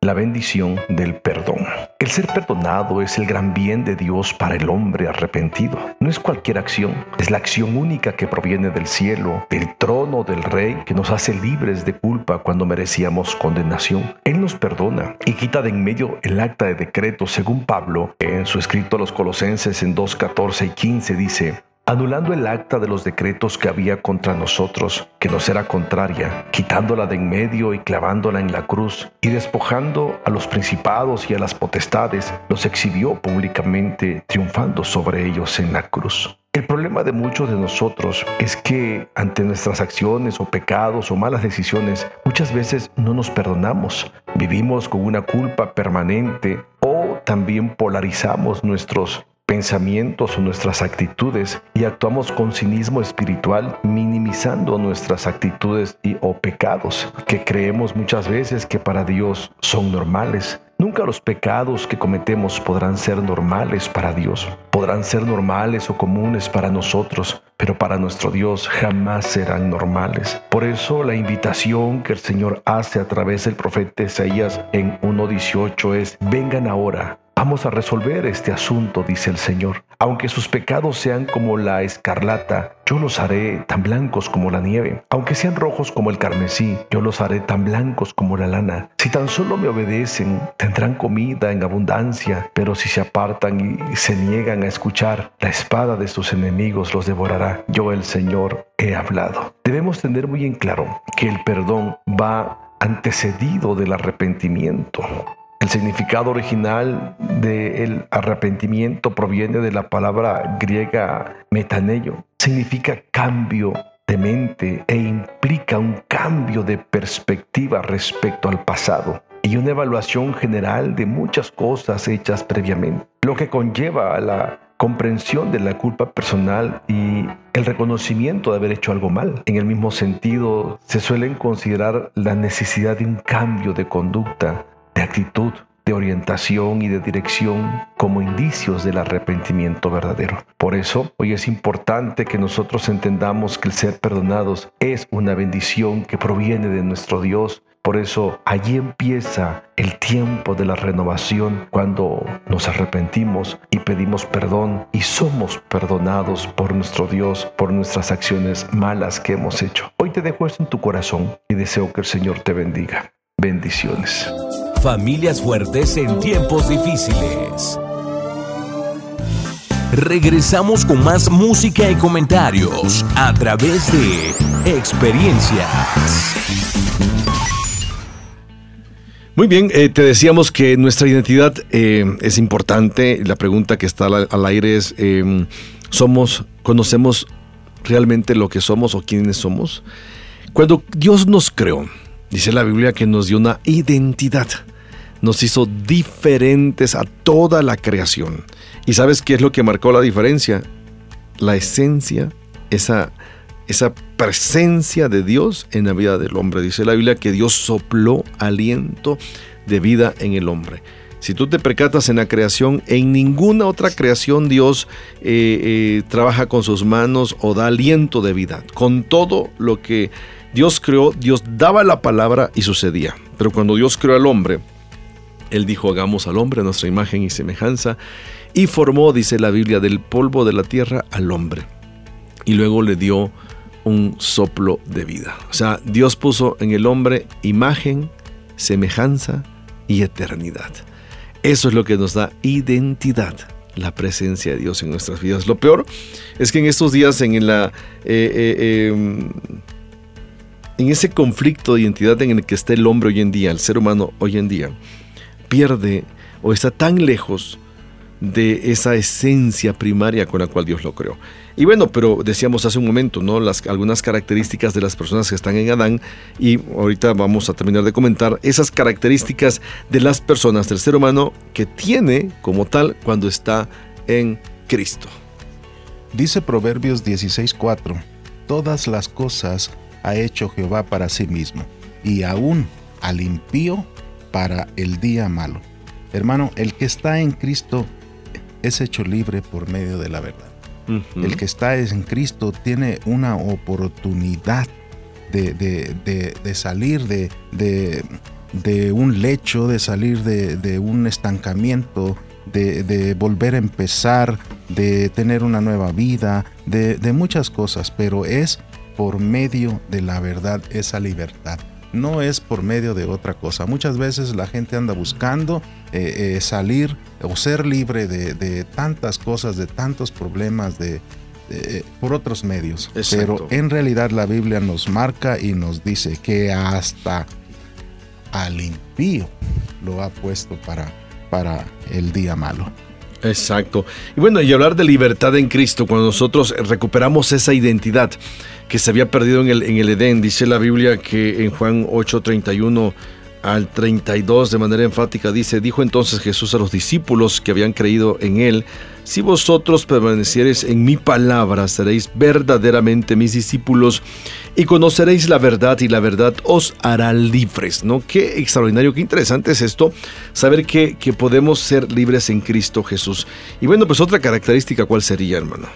la bendición del perdón. El ser perdonado es el gran bien de Dios para el hombre arrepentido. No es cualquier acción, es la acción única que proviene del cielo, del trono del Rey, que nos hace libres de culpa cuando merecíamos condenación. Él nos perdona y quita de en medio el acta de decreto, según Pablo, en su escrito a los Colosenses en 2, 14 y 15 dice, anulando el acta de los decretos que había contra nosotros, que nos era contraria, quitándola de en medio y clavándola en la cruz, y despojando a los principados y a las potestades, los exhibió públicamente, triunfando sobre ellos en la cruz. El problema de muchos de nosotros es que ante nuestras acciones o pecados o malas decisiones, muchas veces no nos perdonamos. Vivimos con una culpa permanente o también polarizamos nuestros pensamientos o nuestras actitudes y actuamos con cinismo espiritual minimizando nuestras actitudes y o pecados que creemos muchas veces que para Dios son normales. Nunca los pecados que cometemos podrán ser normales para Dios. Podrán ser normales o comunes para nosotros, pero para nuestro Dios jamás serán normales. Por eso la invitación que el Señor hace a través del profeta Isaías en 1.18 es, vengan ahora, Vamos a resolver este asunto, dice el Señor. Aunque sus pecados sean como la escarlata, yo los haré tan blancos como la nieve. Aunque sean rojos como el carmesí, yo los haré tan blancos como la lana. Si tan solo me obedecen, tendrán comida en abundancia, pero si se apartan y se niegan a escuchar, la espada de sus enemigos los devorará. Yo el Señor he hablado. Debemos tener muy en claro que el perdón va antecedido del arrepentimiento. El significado original del arrepentimiento proviene de la palabra griega metanello. Significa cambio de mente e implica un cambio de perspectiva respecto al pasado y una evaluación general de muchas cosas hechas previamente, lo que conlleva a la comprensión de la culpa personal y el reconocimiento de haber hecho algo mal. En el mismo sentido, se suelen considerar la necesidad de un cambio de conducta de actitud, de orientación y de dirección como indicios del arrepentimiento verdadero. Por eso, hoy es importante que nosotros entendamos que el ser perdonados es una bendición que proviene de nuestro Dios. Por eso, allí empieza el tiempo de la renovación cuando nos arrepentimos y pedimos perdón y somos perdonados por nuestro Dios por nuestras acciones malas que hemos hecho. Hoy te dejo esto en tu corazón y deseo que el Señor te bendiga. Bendiciones. Familias fuertes en tiempos difíciles. Regresamos con más música y comentarios a través de experiencias. Muy bien, eh, te decíamos que nuestra identidad eh, es importante. La pregunta que está al, aire es, em, ¿somos, conocemos realmente lo que somos o quiénes somos? Cuando Dios nos creó, dice la Biblia que nos dio una identidad nos hizo diferentes a toda la creación. ¿Y sabes qué es lo que marcó la diferencia? La esencia, esa, esa presencia de Dios en la vida del hombre. Dice la Biblia que Dios sopló aliento de vida en el hombre. Si tú te percatas en la creación, en ninguna otra creación Dios eh, eh, trabaja con sus manos o da aliento de vida. Con todo lo que Dios creó, Dios daba la palabra y sucedía. Pero cuando Dios creó al hombre, él dijo, hagamos al hombre nuestra imagen y semejanza, y formó, dice la Biblia, del polvo de la tierra al hombre. Y luego le dio un soplo de vida. O sea, Dios puso en el hombre imagen, semejanza y eternidad. Eso es lo que nos da identidad, la presencia de Dios en nuestras vidas. Lo peor es que en estos días, en la... Eh, eh, em, en ese conflicto de identidad en el que está el hombre hoy en día, el ser humano hoy en día, pierde o está tan lejos de esa esencia primaria con la cual Dios lo creó. Y bueno, pero decíamos hace un momento, ¿no? Las, algunas características de las personas que están en Adán y ahorita vamos a terminar de comentar esas características de las personas del ser humano que tiene como tal cuando está en Cristo. Dice Proverbios 16:4, todas las cosas ha hecho Jehová para sí mismo, y aún al impío para el día malo. Hermano, el que está en Cristo es hecho libre por medio de la verdad. El que está en Cristo tiene una oportunidad de, salir de, de, un lecho, de salir de, un estancamiento, de, volver a empezar, de tener una nueva vida, de muchas cosas, pero es por medio de la verdad esa libertad no es por medio de otra cosa. Muchas veces la gente anda buscando eh, eh, salir o ser libre de, tantas cosas, de tantos problemas, de, por otros medios. Pero en realidad la Biblia nos marca y nos dice que hasta al impío lo ha puesto para, para el día malo. Exacto. Y bueno, y hablar de libertad en Cristo, cuando nosotros recuperamos esa identidad que se había perdido en el, en el Edén, dice la Biblia que en Juan 8:31 al 32 de manera enfática dice, dijo entonces Jesús a los discípulos que habían creído en él, si vosotros permaneciereis en mi palabra, seréis verdaderamente mis discípulos y conoceréis la verdad y la verdad os hará libres, ¿no? Qué extraordinario, qué interesante es esto, saber que, que podemos ser libres en Cristo Jesús. Y bueno, pues otra característica, ¿cuál sería, hermano?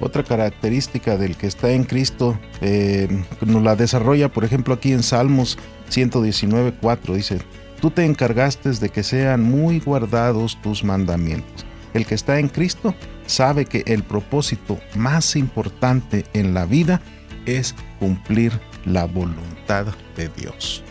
Otra característica del que está en Cristo eh, nos la desarrolla, por ejemplo, aquí en Salmos 119.4, dice, tú te encargaste de que sean muy guardados tus mandamientos. El que está en Cristo sabe que el propósito más importante en la vida es cumplir la voluntad de Dios.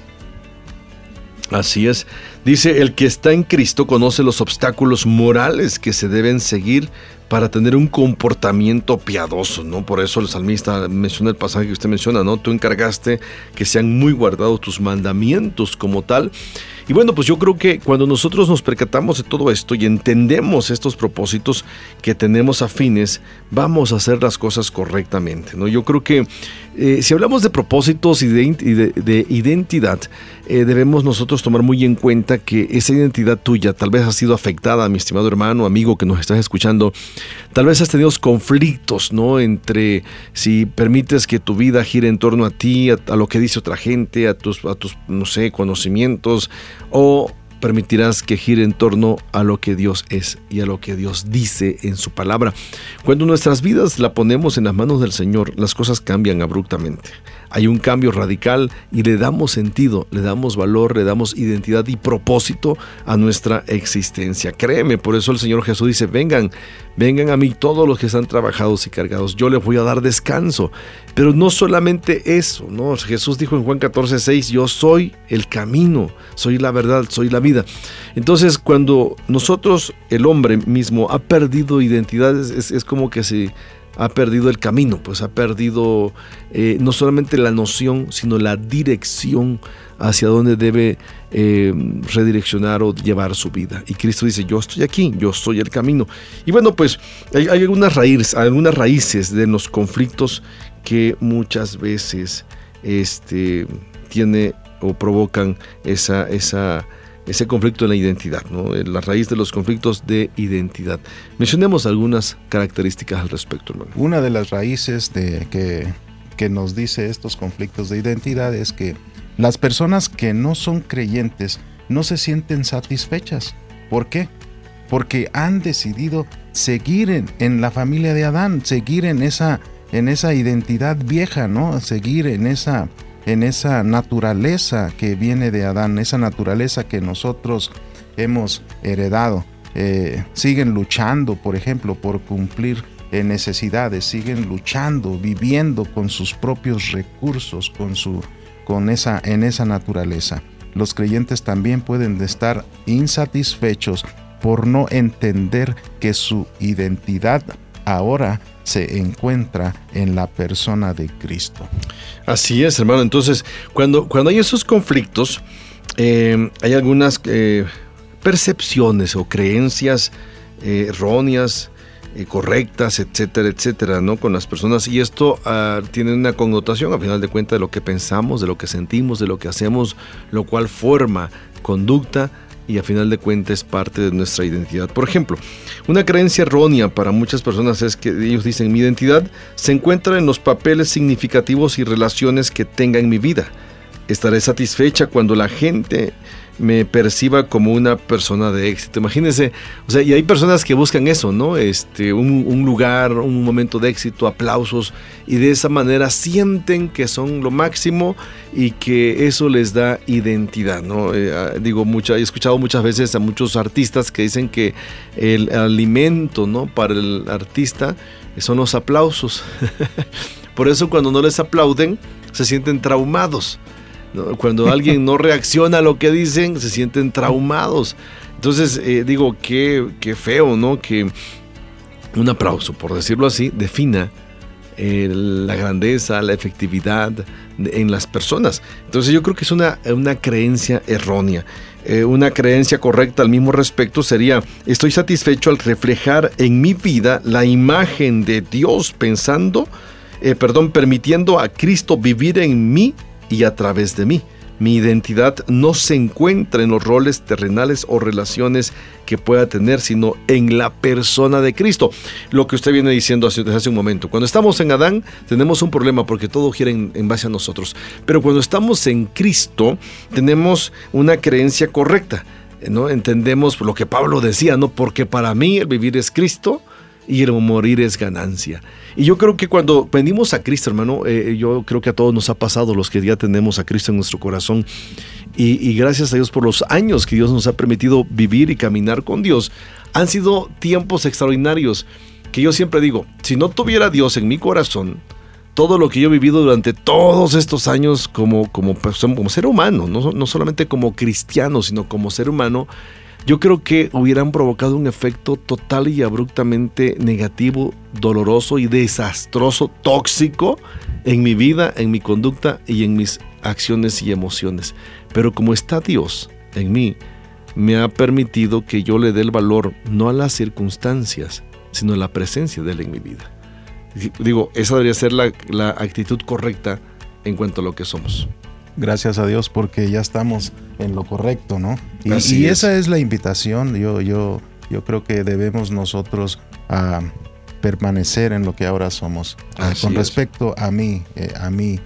Así es. Dice, el que está en Cristo conoce los obstáculos morales que se deben seguir para tener un comportamiento piadoso, ¿no? Por eso el salmista menciona el pasaje que usted menciona, ¿no? Tú encargaste que sean muy guardados tus mandamientos como tal. Y bueno, pues yo creo que cuando nosotros nos percatamos de todo esto y entendemos estos propósitos que tenemos afines, vamos a hacer las cosas correctamente, ¿no? Yo creo que eh, si hablamos de propósitos y de, identidad, eh, debemos nosotros tomar muy en cuenta que esa identidad tuya tal vez ha sido afectada, mi estimado hermano, amigo que nos estás escuchando, tal vez has tenido conflictos, ¿no? Entre si permites que tu vida gire en torno a ti, a, a lo que dice otra gente, a tus, a tus, no sé, conocimientos, o permitirás que gire en torno a lo que Dios es y a lo que Dios dice en su palabra. Cuando nuestras vidas la ponemos en las manos del Señor, las cosas cambian abruptamente hay un cambio radical y le damos sentido, le damos valor, le damos identidad y propósito a nuestra existencia. Créeme, por eso el Señor Jesús dice, vengan, vengan a mí todos los que están trabajados y cargados, yo les voy a dar descanso. Pero no solamente eso, ¿no? Jesús dijo en Juan 14, 6, yo soy el camino, soy la verdad, soy la vida. Entonces, cuando nosotros, el hombre mismo, ha perdido identidad, es, es como que se ha perdido el camino, pues ha perdido eh, no solamente la noción, sino la dirección hacia dónde debe eh, redireccionar o llevar su vida. Y Cristo dice, yo estoy aquí, yo soy el camino. Y bueno, pues hay, algunas, raíces, algunas raíces de los conflictos que muchas veces este, tiene o provocan esa, esa ese conflicto en la identidad, ¿no? la raíz de los conflictos de identidad. Mencionemos algunas características al respecto. Una de las raíces de que, que nos dice estos conflictos de identidad es que las personas que no son creyentes no se sienten satisfechas. ¿Por qué? Porque han decidido seguir en, en la familia de Adán, seguir en esa, en esa identidad vieja, ¿no? Seguir en esa en esa naturaleza que viene de Adán, esa naturaleza que nosotros hemos heredado. Eh, siguen luchando, por ejemplo, por cumplir eh, necesidades, siguen luchando, viviendo con sus propios recursos, con su, con esa, en esa naturaleza. Los creyentes también pueden estar insatisfechos por no entender que su identidad ahora se encuentra en la persona de Cristo. Así es, hermano. Entonces, cuando, cuando hay esos conflictos, eh, hay algunas eh, percepciones o creencias eh, erróneas, correctas, etcétera, etcétera, ¿no? Con las personas. Y esto ah, tiene una connotación, a final de cuentas, de lo que pensamos, de lo que sentimos, de lo que hacemos, lo cual forma conducta y a final de cuentas parte de nuestra identidad. Por ejemplo, una creencia errónea para muchas personas es que ellos dicen mi identidad se encuentra en los papeles significativos y relaciones que tenga en mi vida. Estaré satisfecha cuando la gente me perciba como una persona de éxito. Imagínense, o sea, y hay personas que buscan eso, ¿no? Este, un, lugar, un momento de éxito, aplausos, y de esa manera sienten que son lo máximo y que eso les da identidad, ¿no? Eh, ah, digo, mucha, he escuchado muchas veces a muchos artistas que dicen que el alimento, ¿no? Para el artista son los aplausos. [LAUGHS] Por eso cuando no les aplauden, se sienten traumados. Cuando alguien no reacciona a lo que dicen, se sienten traumados. Entonces, eh, digo, qué, qué, feo, ¿no? Que un aplauso, por decirlo así, defina eh, la grandeza, la efectividad en las personas. Entonces yo creo que es una, una creencia errónea. Eh, una creencia correcta al mismo respecto sería, estoy satisfecho al reflejar en mi vida la imagen de Dios pensando, perdón, permitiendo a Cristo vivir en mí y a través de mí. Mi identidad no se encuentra en los roles terrenales o relaciones que pueda tener, sino en la persona de Cristo. Lo que usted viene diciendo hace, hace un momento. Cuando estamos en Adán tenemos un problema porque todo gira en, en base a nosotros. Pero cuando estamos en Cristo tenemos una creencia correcta. ¿no? Entendemos lo que Pablo decía, ¿no? Porque para mí el vivir es Cristo y el morir es ganancia. Y yo creo que cuando venimos a Cristo, hermano, eh, yo creo que a todos nos ha pasado los que ya tenemos a Cristo en nuestro corazón. Y, y, gracias a Dios por los años que Dios nos ha permitido vivir y caminar con Dios. Han sido tiempos extraordinarios que yo siempre digo, si no tuviera Dios en mi corazón, todo lo que yo he vivido durante todos estos años como, como, como ser humano, no, no solamente como cristiano, sino como ser humano, yo creo que hubieran provocado un efecto total y abruptamente negativo, doloroso y desastroso, tóxico en mi vida, en mi conducta y en mis acciones y emociones. Pero como está Dios en mí, me ha permitido que yo le dé el valor no a las circunstancias, sino a la presencia de Él en mi vida. Digo, esa debería ser la, la actitud correcta en cuanto a lo que somos. Gracias a Dios porque ya estamos en lo correcto, ¿no? Y, y esa es la invitación. Yo, yo, yo creo que debemos nosotros a permanecer en lo que ahora somos. Así Con es. respecto a mí, eh, a mí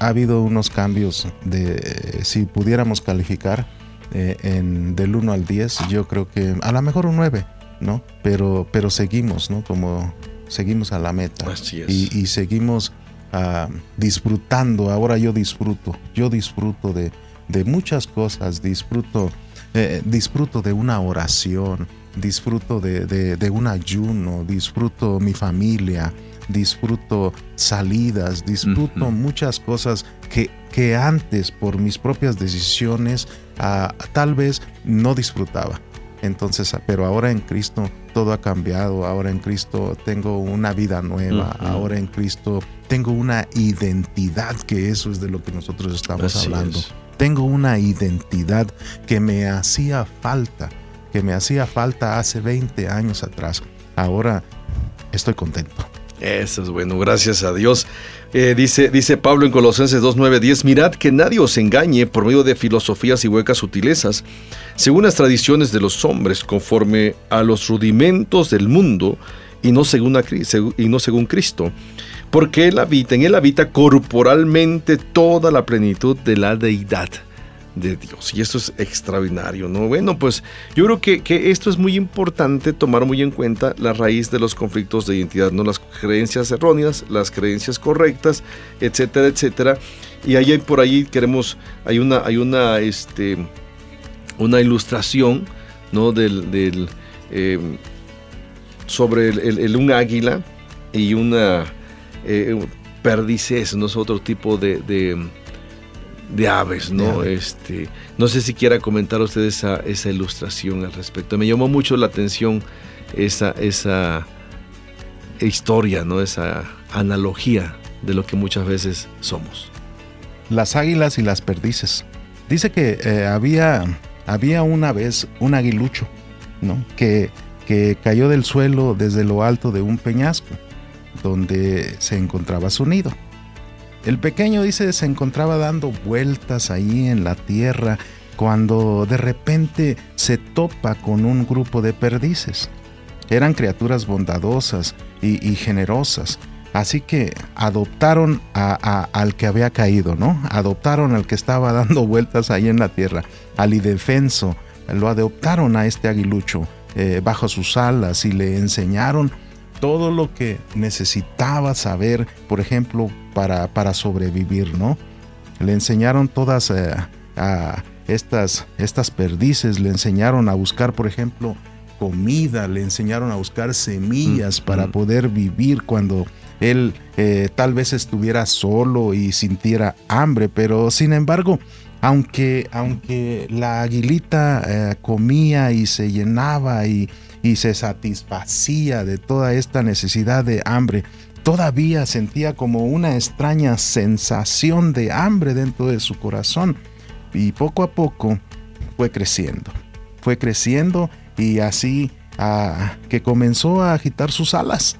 ha habido unos cambios de, eh, si pudiéramos calificar eh, en, del 1 al 10, yo creo que a lo mejor un 9, ¿no? Pero, pero seguimos, ¿no? Como seguimos a la meta. Así es. Y, y seguimos ah, disfrutando, ahora yo disfruto, yo disfruto de, de muchas cosas, disfruto, eh, disfruto de una oración, disfruto de, de- de un ayuno, disfruto mi familia, disfruto salidas, disfruto muchas cosas que, que antes por mis propias decisiones ah, tal vez no disfrutaba. Entonces, pero ahora en Cristo todo ha cambiado, ahora en Cristo tengo una vida nueva, ahora en Cristo tengo una identidad, que eso es de lo que nosotros estamos Así hablando. es. Tengo una identidad que me hacía falta, que me hacía falta hace 20 años atrás. Ahora estoy contento. Eso es bueno, gracias a Dios. Eh, dice, dice Pablo en Colosenses 2, 9, 10, mirad que nadie os engañe por medio de filosofías y huecas sutilezas, según las tradiciones de los hombres, conforme a los rudimentos del mundo y no según, a y no según Cristo. Porque él habita, en él habita corporalmente toda la plenitud de la deidad de Dios. Y esto es extraordinario, ¿no? Bueno, pues yo creo que, que esto es muy importante tomar muy en cuenta la raíz de los conflictos de identidad, ¿no? Las creencias erróneas, las creencias correctas, etcétera, etcétera. Y ahí por ahí queremos, hay una, hay una, este, una ilustración, ¿no? Del, del, eh, sobre el, el- el- un águila y una eh, perdices, no es otro tipo de, de, de aves, ¿no? De. Este, no sé si quiera comentar usted esa, esa ilustración al respecto. Me llamó mucho la atención esa, esa historia, ¿no? Esa analogía de lo que muchas veces somos. Las águilas y las perdices. Dice que eh, había, había una vez un aguilucho, ¿no? Que, que cayó del suelo desde lo alto de un peñasco, donde se encontraba su nido. El pequeño dice se encontraba dando vueltas ahí en la tierra cuando de repente se topa con un grupo de perdices. Eran criaturas bondadosas y, generosas, así que adoptaron al que había caído, ¿no? Adoptaron al que estaba [LAUGHS] dando vueltas ahí en la tierra, al indefenso, lo adoptaron a este aguilucho eh, bajo sus alas y le enseñaron todo lo que necesitaba saber, por ejemplo, para, para sobrevivir, ¿no? Le enseñaron todas eh, a estas, estas perdices, le enseñaron a buscar, por ejemplo, comida, le enseñaron a buscar semillas Mm, para mm. poder vivir cuando él eh, tal vez estuviera solo y sintiera hambre, pero sin embargo, aunque, aunque la aguilita eh, comía y se llenaba y, y se satisfacía de toda esta necesidad de hambre, todavía sentía como una extraña sensación de hambre dentro de su corazón y poco a poco fue creciendo, fue creciendo y así ah, que comenzó a agitar sus alas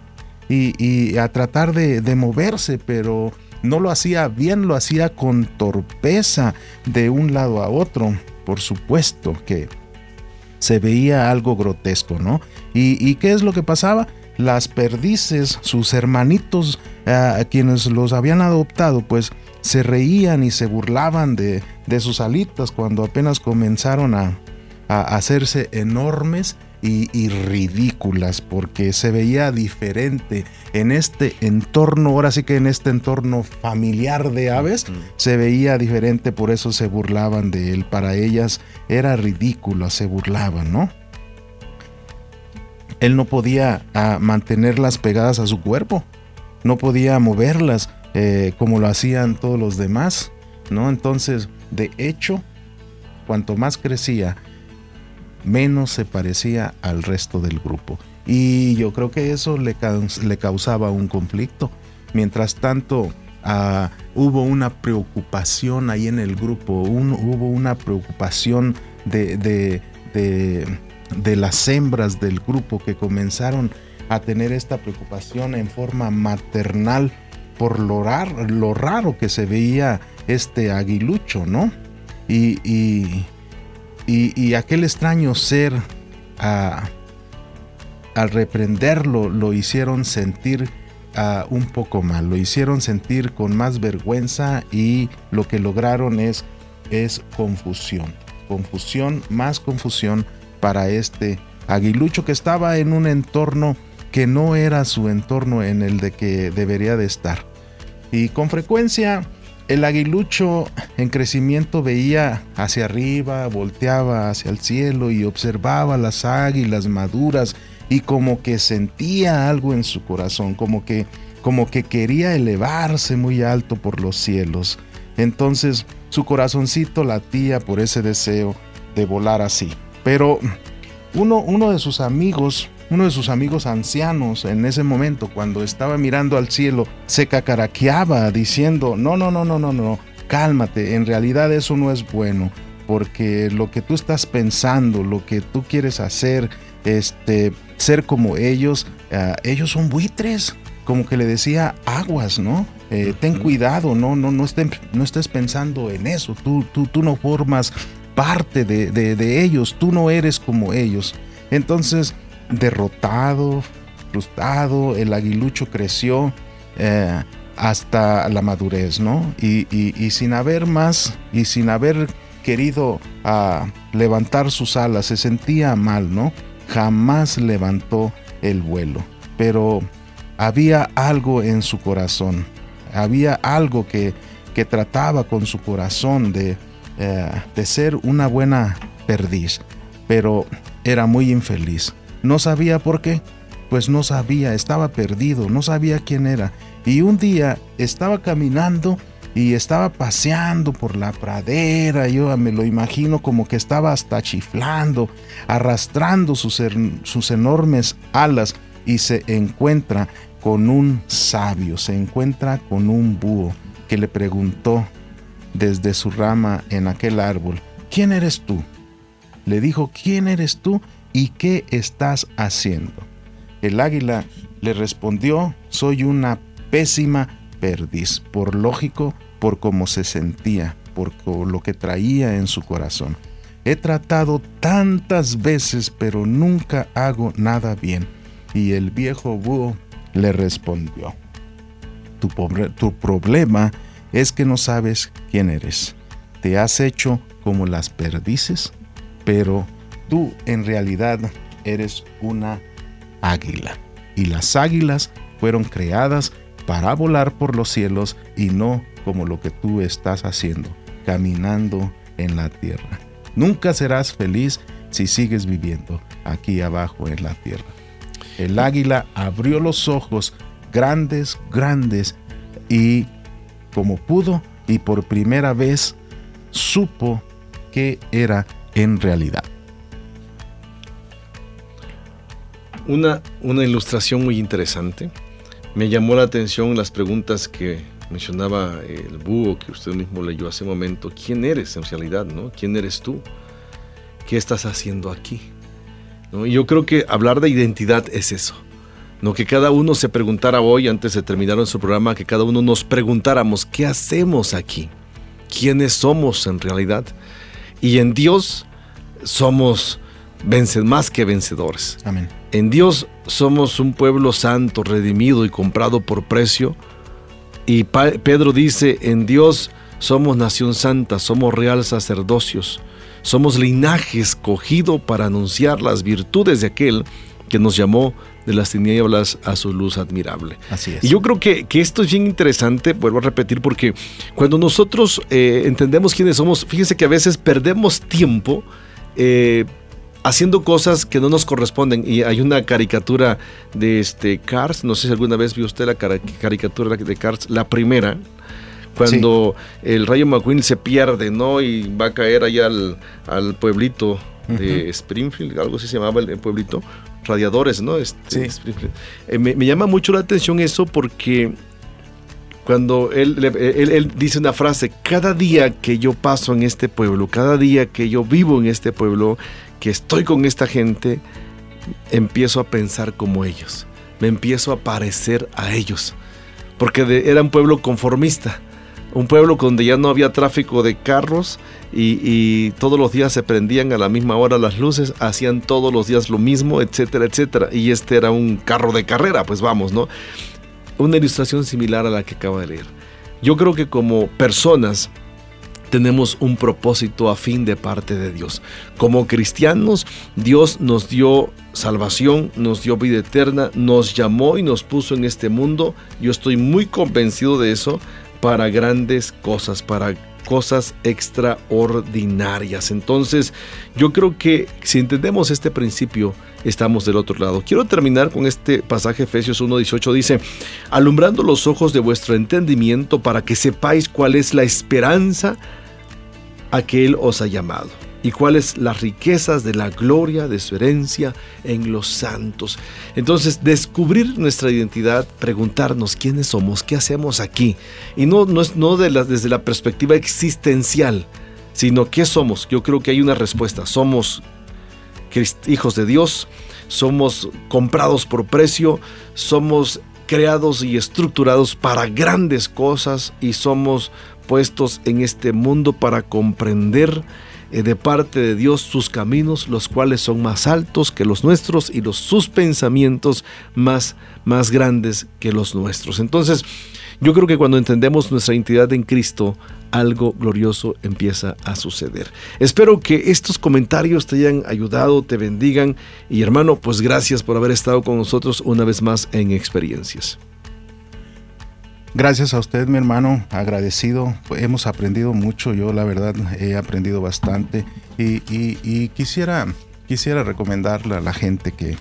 y, a tratar de moverse, pero no lo hacía bien, lo hacía con torpeza de un lado a otro. Por supuesto que se veía algo grotesco, ¿no? ¿Y, qué es lo que pasaba? Las perdices, sus hermanitos, a quienes los habían adoptado, pues se reían y se burlaban de, de sus alitas cuando apenas comenzaron a, a hacerse enormes y, ridículas porque se veía diferente en este entorno, ahora sí que en este entorno familiar de aves, se veía diferente, por eso se burlaban de él. Para ellas era ridículo, se burlaban, ¿no? Él no podía ah, mantenerlas pegadas a su cuerpo, no podía moverlas eh, como lo hacían todos los demás, ¿no? Entonces, de hecho, cuanto más crecía, menos se parecía al resto del grupo. Y yo creo que eso le, le causaba un conflicto. Mientras tanto, ah, hubo una preocupación ahí en el grupo, hubo una preocupación de, de, de, las hembras del grupo que comenzaron a tener esta preocupación en forma maternal por lo raro, lo raro que se veía este aguilucho, ¿no? Y, y, y, aquel extraño ser, al reprenderlo, lo hicieron sentir un poco mal, lo hicieron sentir con más vergüenza y lo que lograron es, es confusión. Confusión, más confusión para este aguilucho que estaba en un entorno que no era su entorno en el de que debería de estar. Y con frecuencia el aguilucho en crecimiento veía hacia arriba, volteaba hacia el cielo y observaba las águilas maduras y como que sentía algo en su corazón, como que como que quería elevarse muy alto por los cielos. Entonces su corazoncito latía por ese deseo de volar así. Pero uno, uno de sus amigos uno de sus amigos ancianos en ese momento, cuando estaba mirando al cielo, se cacaraqueaba diciendo, no, no, no, no, no, no, cálmate, en realidad eso no es bueno, porque lo que tú estás pensando, lo que tú quieres hacer, este, ser como ellos, eh, ellos son buitres, como que le decía aguas, ¿no? Eh, ten cuidado, no, no, no, no estés pensando en eso, tú, tú, tú no formas parte de, de ellos, tú no eres como ellos. Entonces, derrotado, frustrado, el aguilucho creció eh, hasta la madurez, ¿no? Y, sin haber más, y sin haber querido ah, levantar sus alas, se sentía mal, ¿no? Jamás levantó el vuelo, pero había algo en su corazón, había algo que, que trataba con su corazón de, eh, de ser una buena perdiz, pero era muy infeliz. No sabía por qué, pues no sabía, estaba perdido, no sabía quién era. Y un día estaba caminando y estaba paseando por la pradera, yo me lo imagino como que estaba hasta chiflando, arrastrando sus, sus enormes alas y se encuentra con un sabio, se encuentra con un búho que le preguntó desde su rama en aquel árbol, ¿quién eres tú? Le dijo, ¿quién eres tú? ¿Y qué estás haciendo? El águila le respondió, soy una pésima perdiz, por lógico, por cómo se sentía, por lo que traía en su corazón. He tratado tantas veces, pero nunca hago nada bien. Y el viejo búho le respondió, tu, tu problema es que no sabes quién eres. Te has hecho como las perdices, pero tú en realidad eres una águila. Y las águilas fueron creadas para volar por los cielos y no como lo que tú estás haciendo, caminando en la tierra. Nunca serás feliz si sigues viviendo aquí abajo en la tierra. El águila abrió los ojos grandes, grandes y como pudo y por primera vez supo que era en realidad. Una, una ilustración muy interesante. Me llamó la atención las preguntas que mencionaba el búho que usted mismo leyó hace un momento. ¿Quién eres en realidad? ¿no? ¿Quién eres tú? ¿Qué estás haciendo aquí? Yo creo que hablar de identidad es eso. No que cada uno se preguntara hoy, antes de terminar nuestro programa, que cada uno nos preguntáramos, ¿qué hacemos aquí? ¿Quiénes somos en realidad? Y en Dios somos más que vencedores. Amén. En Dios somos un pueblo santo, redimido y comprado por precio. Y Pedro dice, en Dios somos nación santa, somos real sacerdocios, somos linaje escogido para anunciar las virtudes de aquel que nos llamó de las tinieblas a su luz admirable. Así es. Y yo creo que, esto es bien interesante, vuelvo a repetir, porque cuando nosotros eh, entendemos quiénes somos, fíjense que a veces perdemos tiempo eh, haciendo cosas que no nos corresponden. Y hay una caricatura de este Cars, no sé si alguna vez vio usted la caricatura de Cars, la primera, cuando el Rayo McQueen se pierde, ¿no? Y va a caer allá al, pueblito de Springfield, algo así se llamaba el, pueblito, Radiadores, ¿no? Este, eh, me, llama mucho la atención eso porque cuando él, él, dice una frase, cada día que yo paso en este pueblo, cada día que yo vivo en este pueblo, que estoy con esta gente, empiezo a pensar como ellos, me empiezo a parecer a ellos, porque era un pueblo conformista, un pueblo donde ya no había tráfico de carros y, todos los días se prendían a la misma hora las luces, hacían todos los días lo mismo, etcétera, etcétera. Y este era un carro de carrera, pues vamos, ¿no? Una ilustración similar a la que acabo de leer. Yo creo que como personas tenemos un propósito a fin de parte de Dios. Como cristianos, Dios nos dio salvación, nos dio vida eterna, nos llamó y nos puso en este mundo. Yo estoy muy convencido de eso para grandes cosas, para cosas extraordinarias. Entonces, yo creo que si entendemos este principio, estamos del otro lado. Quiero terminar con este pasaje Efesios 1:18 dice, alumbrando los ojos de vuestro entendimiento para que sepáis cuál es la esperanza a que Él os ha llamado y cuáles las riquezas de la gloria de su herencia en los santos. Entonces, descubrir nuestra identidad, preguntarnos quiénes somos, qué hacemos aquí, y no, no, es, no de desde la perspectiva existencial, sino qué somos. Yo creo que hay una respuesta. Somos hijos de Dios, somos comprados por precio, somos creados y estructurados para grandes cosas y somos puestos en este mundo para comprender eh, de parte de Dios sus caminos, los cuales son más altos que los nuestros y los sus pensamientos más más grandes que los nuestros. Entonces, yo creo que cuando entendemos nuestra identidad en Cristo, algo glorioso empieza a suceder. Espero que estos comentarios te hayan ayudado, te bendigan y hermano, pues gracias por haber estado con nosotros una vez más en experiencias. Gracias a usted, mi hermano, agradecido. Hemos aprendido mucho, yo la verdad he aprendido bastante y, quisiera, quisiera recomendarle a la gente que,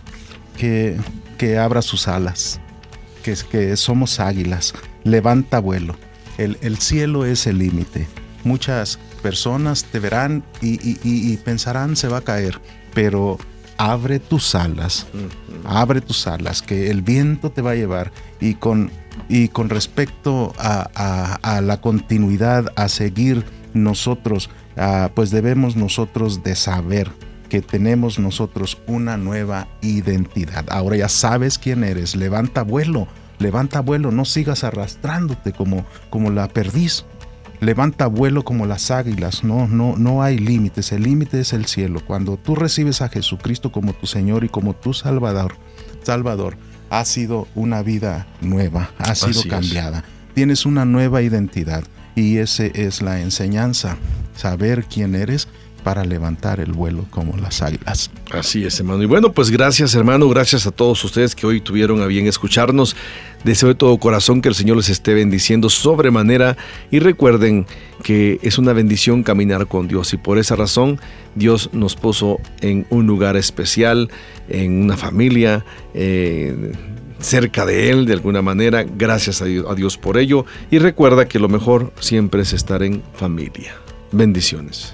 que, que abra sus alas, que, que somos águilas, levanta vuelo. El, el cielo es el límite. Muchas personas te verán y, y pensarán se va a caer, pero abre tus alas, abre tus alas, que el viento te va a llevar y con y con respecto a, la continuidad, a seguir nosotros, pues debemos nosotros de saber que tenemos nosotros una nueva identidad. Ahora ya sabes quién eres, levanta vuelo, levanta vuelo, no sigas arrastrándote como, como la perdiz. Levanta vuelo como las águilas, no, no, no hay límites, el límite es el cielo. Cuando tú recibes a Jesucristo como tu Señor y como tu Salvador, Salvador, ha sido una vida nueva, ha sido cambiada. Tienes una nueva identidad y esa es la enseñanza, saber quién eres para levantar el vuelo como las águilas. Así es, hermano. Y bueno, pues gracias, hermano. Gracias a todos ustedes que hoy tuvieron a bien escucharnos. Deseo de todo corazón que el Señor les esté bendiciendo sobremanera y recuerden que es una bendición caminar con Dios y por esa razón Dios nos puso en un lugar especial, en una familia. Eh, cerca de Él de alguna manera. Gracias a Dios por ello. Y recuerda que lo mejor siempre es estar en familia. Bendiciones.